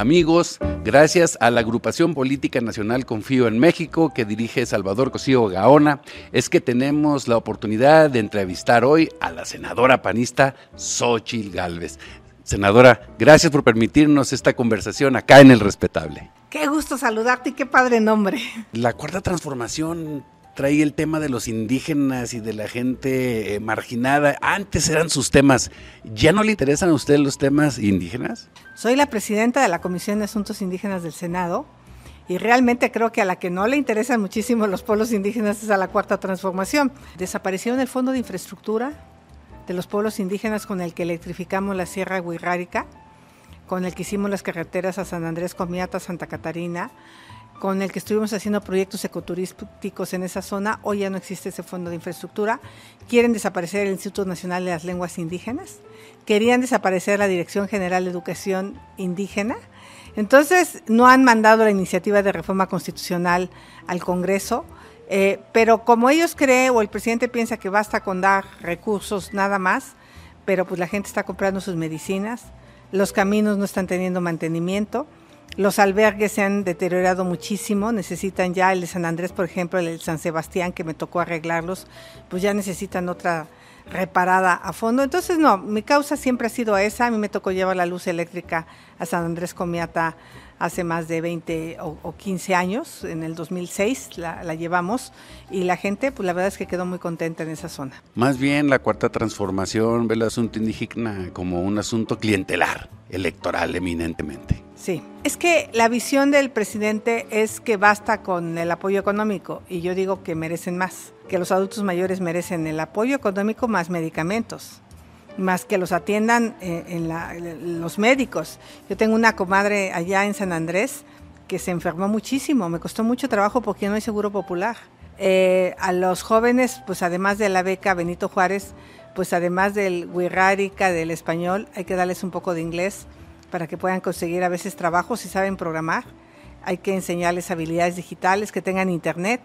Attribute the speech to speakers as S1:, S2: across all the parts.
S1: Amigos, gracias a la agrupación política nacional Confío en México que dirige Salvador Cosío Gaona, es que tenemos la oportunidad de entrevistar hoy a la senadora panista Xochil Gálvez. Senadora, gracias por permitirnos esta conversación acá en El Respetable.
S2: Qué gusto saludarte y qué padre nombre.
S1: La cuarta transformación trae el tema de los indígenas y de la gente eh, marginada. Antes eran sus temas. ¿Ya no le interesan a usted los temas indígenas?
S2: Soy la presidenta de la Comisión de Asuntos Indígenas del Senado y realmente creo que a la que no le interesan muchísimo los pueblos indígenas es a la cuarta transformación. Desaparecieron el Fondo de Infraestructura de los pueblos indígenas con el que electrificamos la Sierra Huirrárica, con el que hicimos las carreteras a San Andrés Comiata, Santa Catarina, con el que estuvimos haciendo proyectos ecoturísticos en esa zona. Hoy ya no existe ese fondo de infraestructura. Quieren desaparecer el Instituto Nacional de las Lenguas Indígenas. Querían desaparecer la Dirección General de Educación Indígena. Entonces, no han mandado la iniciativa de reforma constitucional al Congreso. Eh, pero como ellos creen o el presidente piensa que basta con dar recursos nada más, pero pues la gente está comprando sus medicinas, los caminos no están teniendo mantenimiento, los albergues se han deteriorado muchísimo, necesitan ya el de San Andrés, por ejemplo, el de San Sebastián, que me tocó arreglarlos, pues ya necesitan otra reparada a fondo. Entonces, no, mi causa siempre ha sido esa. A mí me tocó llevar la luz eléctrica a San Andrés Comiata hace más de 20 o, 15 años, en el 2006 la, la, llevamos y la gente, pues la verdad es que quedó muy contenta en esa zona.
S1: Más bien la cuarta transformación ve el asunto indígena como un asunto clientelar, electoral eminentemente.
S2: Sí, es que la visión del presidente es que basta con el apoyo económico y yo digo que merecen más, que los adultos mayores merecen el apoyo económico más medicamentos, más que los atiendan eh, los médicos. Yo tengo una comadre allá en San Andrés que se enfermó muchísimo, me costó mucho trabajo porque no hay seguro popular. Eh, a los jóvenes, pues además de la beca Benito Juárez, pues además del Wirrárica, del español, hay que darles un poco de inglés para que puedan conseguir a veces trabajo si saben programar. Hay que enseñarles habilidades digitales, que tengan internet.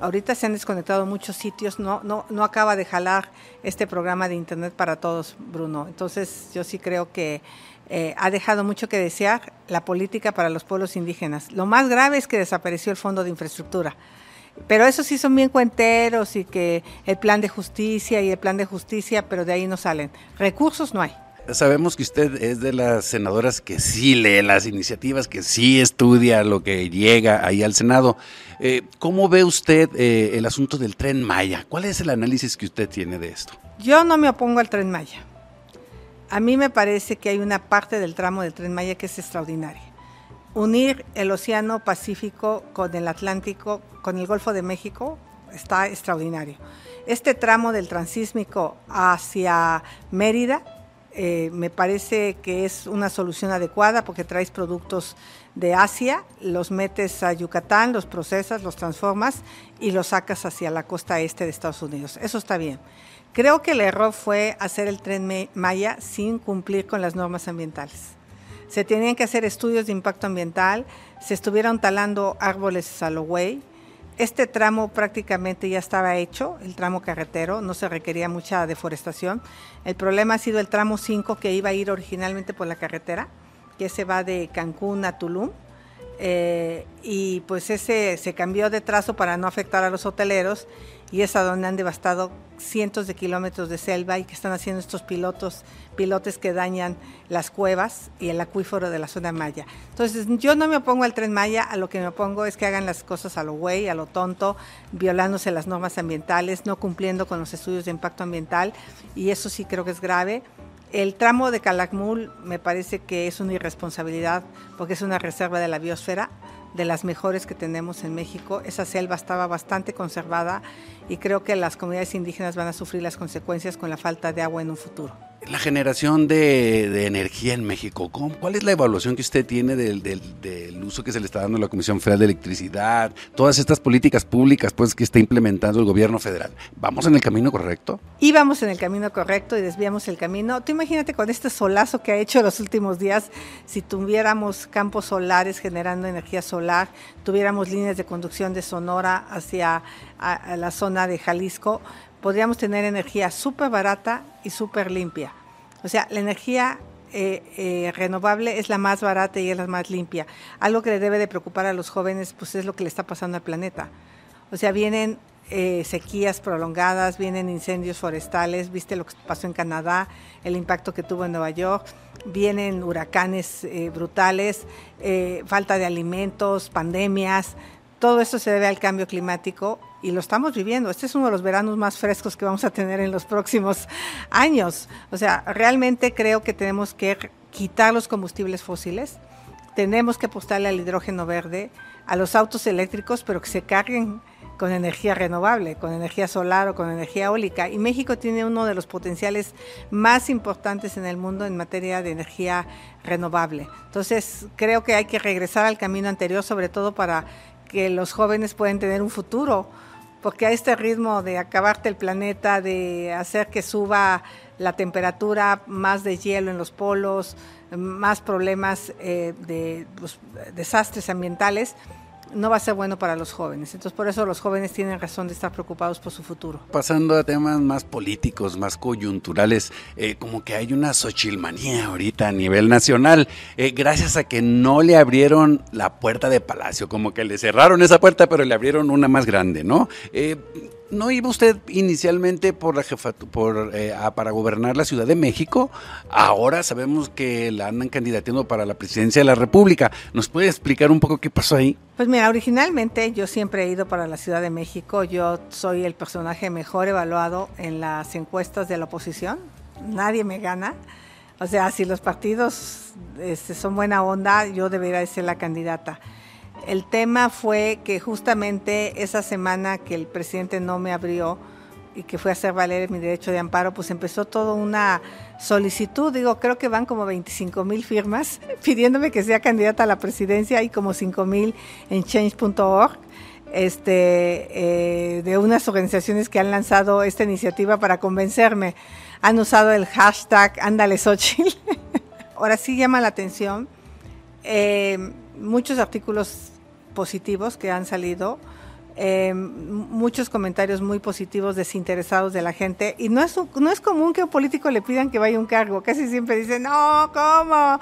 S2: Ahorita se han desconectado muchos sitios, no, no, no acaba de jalar este programa de internet para todos, Bruno. Entonces yo sí creo que eh, ha dejado mucho que desear la política para los pueblos indígenas. Lo más grave es que desapareció el fondo de infraestructura. Pero eso sí son bien cuenteros y que el plan de justicia y el plan de justicia, pero de ahí no salen. Recursos no hay
S1: sabemos que usted es de las senadoras que sí lee las iniciativas, que sí estudia lo que llega ahí al Senado. Eh, ¿Cómo ve usted eh, el asunto del tren Maya? ¿Cuál es el análisis que usted tiene de esto?
S2: Yo no me opongo al tren Maya. A mí me parece que hay una parte del tramo del tren Maya que es extraordinaria. Unir el Océano Pacífico con el Atlántico, con el Golfo de México, está extraordinario. Este tramo del transísmico hacia Mérida eh, me parece que es una solución adecuada porque traes productos de Asia, los metes a Yucatán, los procesas, los transformas y los sacas hacia la costa este de Estados Unidos. Eso está bien. Creo que el error fue hacer el tren Maya sin cumplir con las normas ambientales. Se tenían que hacer estudios de impacto ambiental, se estuvieron talando árboles a lo güey, este tramo prácticamente ya estaba hecho, el tramo carretero, no se requería mucha deforestación. El problema ha sido el tramo 5 que iba a ir originalmente por la carretera, que se va de Cancún a Tulum. Eh, y pues ese se cambió de trazo para no afectar a los hoteleros y es a donde han devastado cientos de kilómetros de selva y que están haciendo estos pilotos, pilotes que dañan las cuevas y el acuífero de la zona maya. Entonces, yo no me opongo al tren maya, a lo que me opongo es que hagan las cosas a lo güey, a lo tonto, violándose las normas ambientales, no cumpliendo con los estudios de impacto ambiental y eso sí creo que es grave. El tramo de Calakmul me parece que es una irresponsabilidad porque es una reserva de la biosfera de las mejores que tenemos en México. Esa selva estaba bastante conservada y creo que las comunidades indígenas van a sufrir las consecuencias con la falta de agua en un futuro.
S1: La generación de, energía en México, ¿cuál es la evaluación que usted tiene del, uso que se le está dando a la Comisión Federal de Electricidad? Todas estas políticas públicas pues, que está implementando el gobierno federal. ¿Vamos en el camino correcto?
S2: Íbamos en el camino correcto y desviamos el camino. Tú imagínate con este solazo que ha hecho los últimos días, si tuviéramos campos solares generando energía solar, tuviéramos líneas de conducción de Sonora hacia la zona de Jalisco, podríamos tener energía súper barata y súper limpia. O sea, la energía eh, eh, renovable es la más barata y es la más limpia. Algo que le debe de preocupar a los jóvenes, pues es lo que le está pasando al planeta. O sea, vienen eh, sequías prolongadas, vienen incendios forestales, viste lo que pasó en Canadá, el impacto que tuvo en Nueva York, vienen huracanes brutales, falta de alimentos, pandemias, todo esto se debe al cambio climático y lo estamos viviendo. Este es uno de los veranos más frescos que vamos a tener en los próximos años. O sea, realmente creo que tenemos que quitar los combustibles fósiles, tenemos que apostarle al hidrógeno verde, a los autos eléctricos, pero que se carguen con energía renovable, con energía solar o con energía eólica. Y México tiene uno de los potenciales más importantes en el mundo en materia de energía renovable. Entonces, creo que hay que regresar al camino anterior, sobre todo para que los jóvenes puedan tener un futuro, porque a este ritmo de acabarte el planeta, de hacer que suba la temperatura, más de hielo en los polos, más problemas eh, de los desastres ambientales, no va a ser bueno para los jóvenes. Entonces, por eso los jóvenes tienen razón de estar preocupados por su futuro.
S1: Pasando a temas más políticos, más coyunturales, eh, como que hay una sochilmanía ahorita a nivel nacional, eh, gracias a que no le abrieron la puerta de Palacio, como que le cerraron esa puerta, pero le abrieron una más grande, ¿no? Eh, ¿No iba usted inicialmente por la por, eh, para gobernar la Ciudad de México? Ahora sabemos que la andan candidateando para la presidencia de la República. ¿Nos puede explicar un poco qué pasó ahí?
S2: Pues mira, originalmente yo siempre he ido para la Ciudad de México. Yo soy el personaje mejor evaluado en las encuestas de la oposición. Nadie me gana. O sea, si los partidos este, son buena onda, yo debería ser la candidata. El tema fue que justamente esa semana que el presidente no me abrió y que fue a hacer valer mi derecho de amparo, pues empezó toda una solicitud, digo, creo que van como 25 mil firmas pidiéndome que sea candidata a la presidencia y como 5 mil en change.org este, eh, de unas organizaciones que han lanzado esta iniciativa para convencerme. Han usado el hashtag Ándale Xochitl. Ahora sí llama la atención. Eh, muchos artículos positivos que han salido, eh, muchos comentarios muy positivos, desinteresados de la gente. Y no es, no es común que a un político le pidan que vaya un cargo. Casi siempre dicen, no, ¿cómo?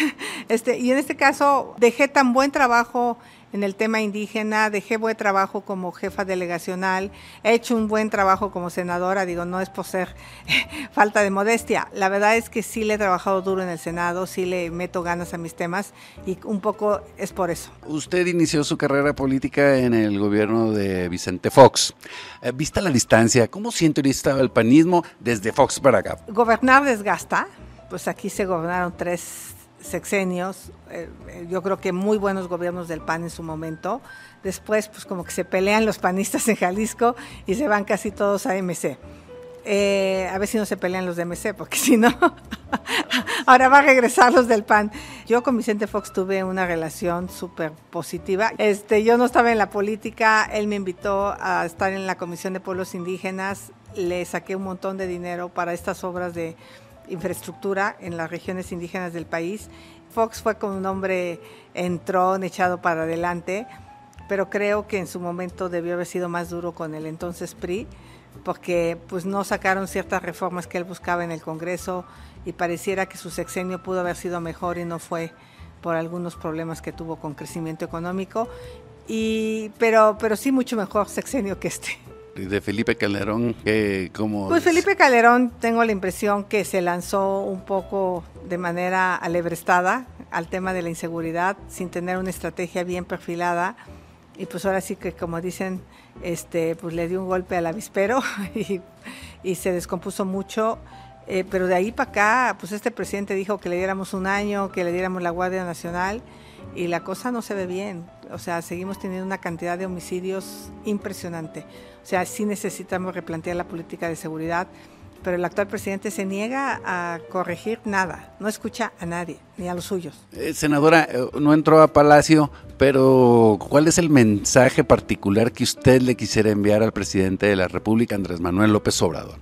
S2: este, y en este caso dejé tan buen trabajo en el tema indígena, dejé buen trabajo como jefa delegacional, he hecho un buen trabajo como senadora, digo, no es por ser falta de modestia, la verdad es que sí le he trabajado duro en el Senado, sí le meto ganas a mis temas y un poco es por eso.
S1: Usted inició su carrera política en el gobierno de Vicente Fox. Eh, vista la distancia, ¿cómo siente ahorita el panismo desde Fox para acá?
S2: Gobernar desgasta, pues aquí se gobernaron tres sexenios, eh, yo creo que muy buenos gobiernos del PAN en su momento. Después, pues como que se pelean los panistas en Jalisco y se van casi todos a MC. Eh, a ver si no se pelean los de MC, porque si no, ahora va a regresar los del PAN. Yo con Vicente Fox tuve una relación súper positiva. Este, yo no estaba en la política, él me invitó a estar en la Comisión de Pueblos Indígenas, le saqué un montón de dinero para estas obras de infraestructura en las regiones indígenas del país. Fox fue con un hombre entrón, echado para adelante, pero creo que en su momento debió haber sido más duro con el entonces PRI, porque pues no sacaron ciertas reformas que él buscaba en el Congreso y pareciera que su sexenio pudo haber sido mejor y no fue por algunos problemas que tuvo con crecimiento económico, y, pero, pero sí mucho mejor sexenio que este
S1: de Felipe Calderón, que como...
S2: Pues Felipe Calderón tengo la impresión que se lanzó un poco de manera alebrestada al tema de la inseguridad, sin tener una estrategia bien perfilada. Y pues ahora sí que, como dicen, este, pues le dio un golpe al avispero y, y se descompuso mucho. Eh, pero de ahí para acá, pues este presidente dijo que le diéramos un año, que le diéramos la Guardia Nacional y la cosa no se ve bien. O sea, seguimos teniendo una cantidad de homicidios impresionante. O sea, sí necesitamos replantear la política de seguridad, pero el actual presidente se niega a corregir nada, no escucha a nadie, ni a los suyos.
S1: Eh, senadora, eh, no entró a Palacio, pero ¿cuál es el mensaje particular que usted le quisiera enviar al presidente de la República, Andrés Manuel López Obrador?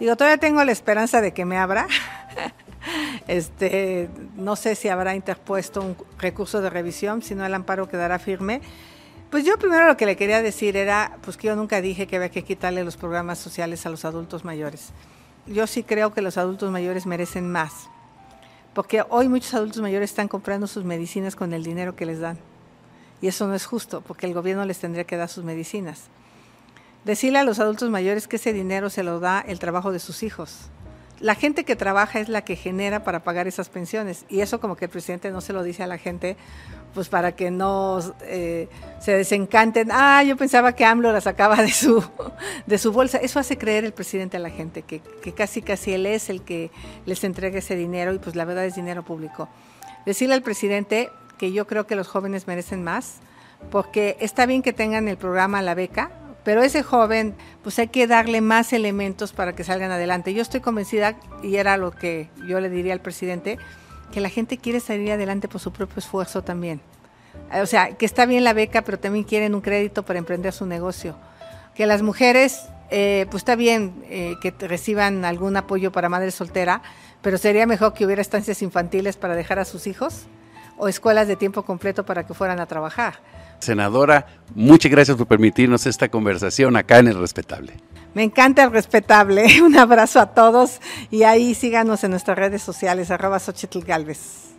S2: Digo, todavía tengo la esperanza de que me abra. Este, no sé si habrá interpuesto un recurso de revisión, si no el amparo quedará firme. Pues yo primero lo que le quería decir era, pues que yo nunca dije que había que quitarle los programas sociales a los adultos mayores. Yo sí creo que los adultos mayores merecen más, porque hoy muchos adultos mayores están comprando sus medicinas con el dinero que les dan. Y eso no es justo, porque el gobierno les tendría que dar sus medicinas. Decirle a los adultos mayores que ese dinero se lo da el trabajo de sus hijos. La gente que trabaja es la que genera para pagar esas pensiones. Y eso como que el presidente no se lo dice a la gente, pues para que no eh, se desencanten. Ah, yo pensaba que AMLO la sacaba de su, de su bolsa. Eso hace creer el presidente a la gente, que, que casi casi él es el que les entrega ese dinero y pues la verdad es dinero público. Decirle al presidente que yo creo que los jóvenes merecen más, porque está bien que tengan el programa La Beca, pero ese joven, pues hay que darle más elementos para que salgan adelante. Yo estoy convencida, y era lo que yo le diría al presidente, que la gente quiere salir adelante por su propio esfuerzo también. O sea, que está bien la beca, pero también quieren un crédito para emprender su negocio. Que las mujeres, eh, pues está bien eh, que reciban algún apoyo para madre soltera, pero sería mejor que hubiera estancias infantiles para dejar a sus hijos o escuelas de tiempo completo para que fueran a trabajar.
S1: Senadora, muchas gracias por permitirnos esta conversación acá en El Respetable.
S2: Me encanta el respetable. Un abrazo a todos y ahí síganos en nuestras redes sociales, arroba Xochitl Galvez.